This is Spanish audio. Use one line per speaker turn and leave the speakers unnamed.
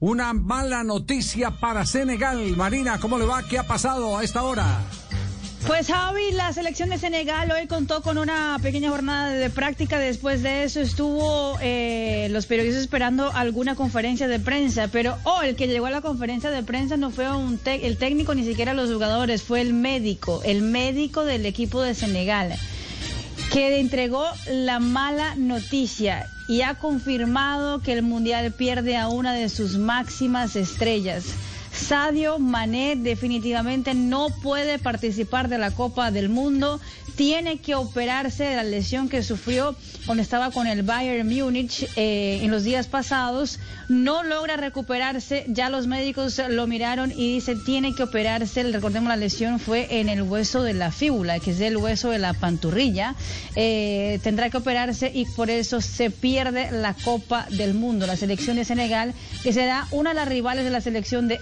Una mala noticia para Senegal. Marina, ¿cómo le va? ¿Qué ha pasado a esta hora?
Pues Javi, la selección de Senegal hoy contó con una pequeña jornada de práctica. Después de eso estuvo eh, los periodistas esperando alguna conferencia de prensa. Pero oh, el que llegó a la conferencia de prensa no fue un el técnico ni siquiera los jugadores, fue el médico, el médico del equipo de Senegal, que entregó la mala noticia y ha confirmado que el Mundial pierde a una de sus máximas estrellas. Sadio Mané definitivamente no puede participar de la Copa del Mundo. Tiene que operarse de la lesión que sufrió cuando estaba con el Bayern Múnich eh, en los días pasados. No logra recuperarse. Ya los médicos lo miraron y dice tiene que operarse. Recordemos la lesión fue en el hueso de la fíbula, que es el hueso de la panturrilla. Eh, tendrá que operarse y por eso se pierde la Copa del Mundo. La selección de Senegal, que será una de las rivales de la selección de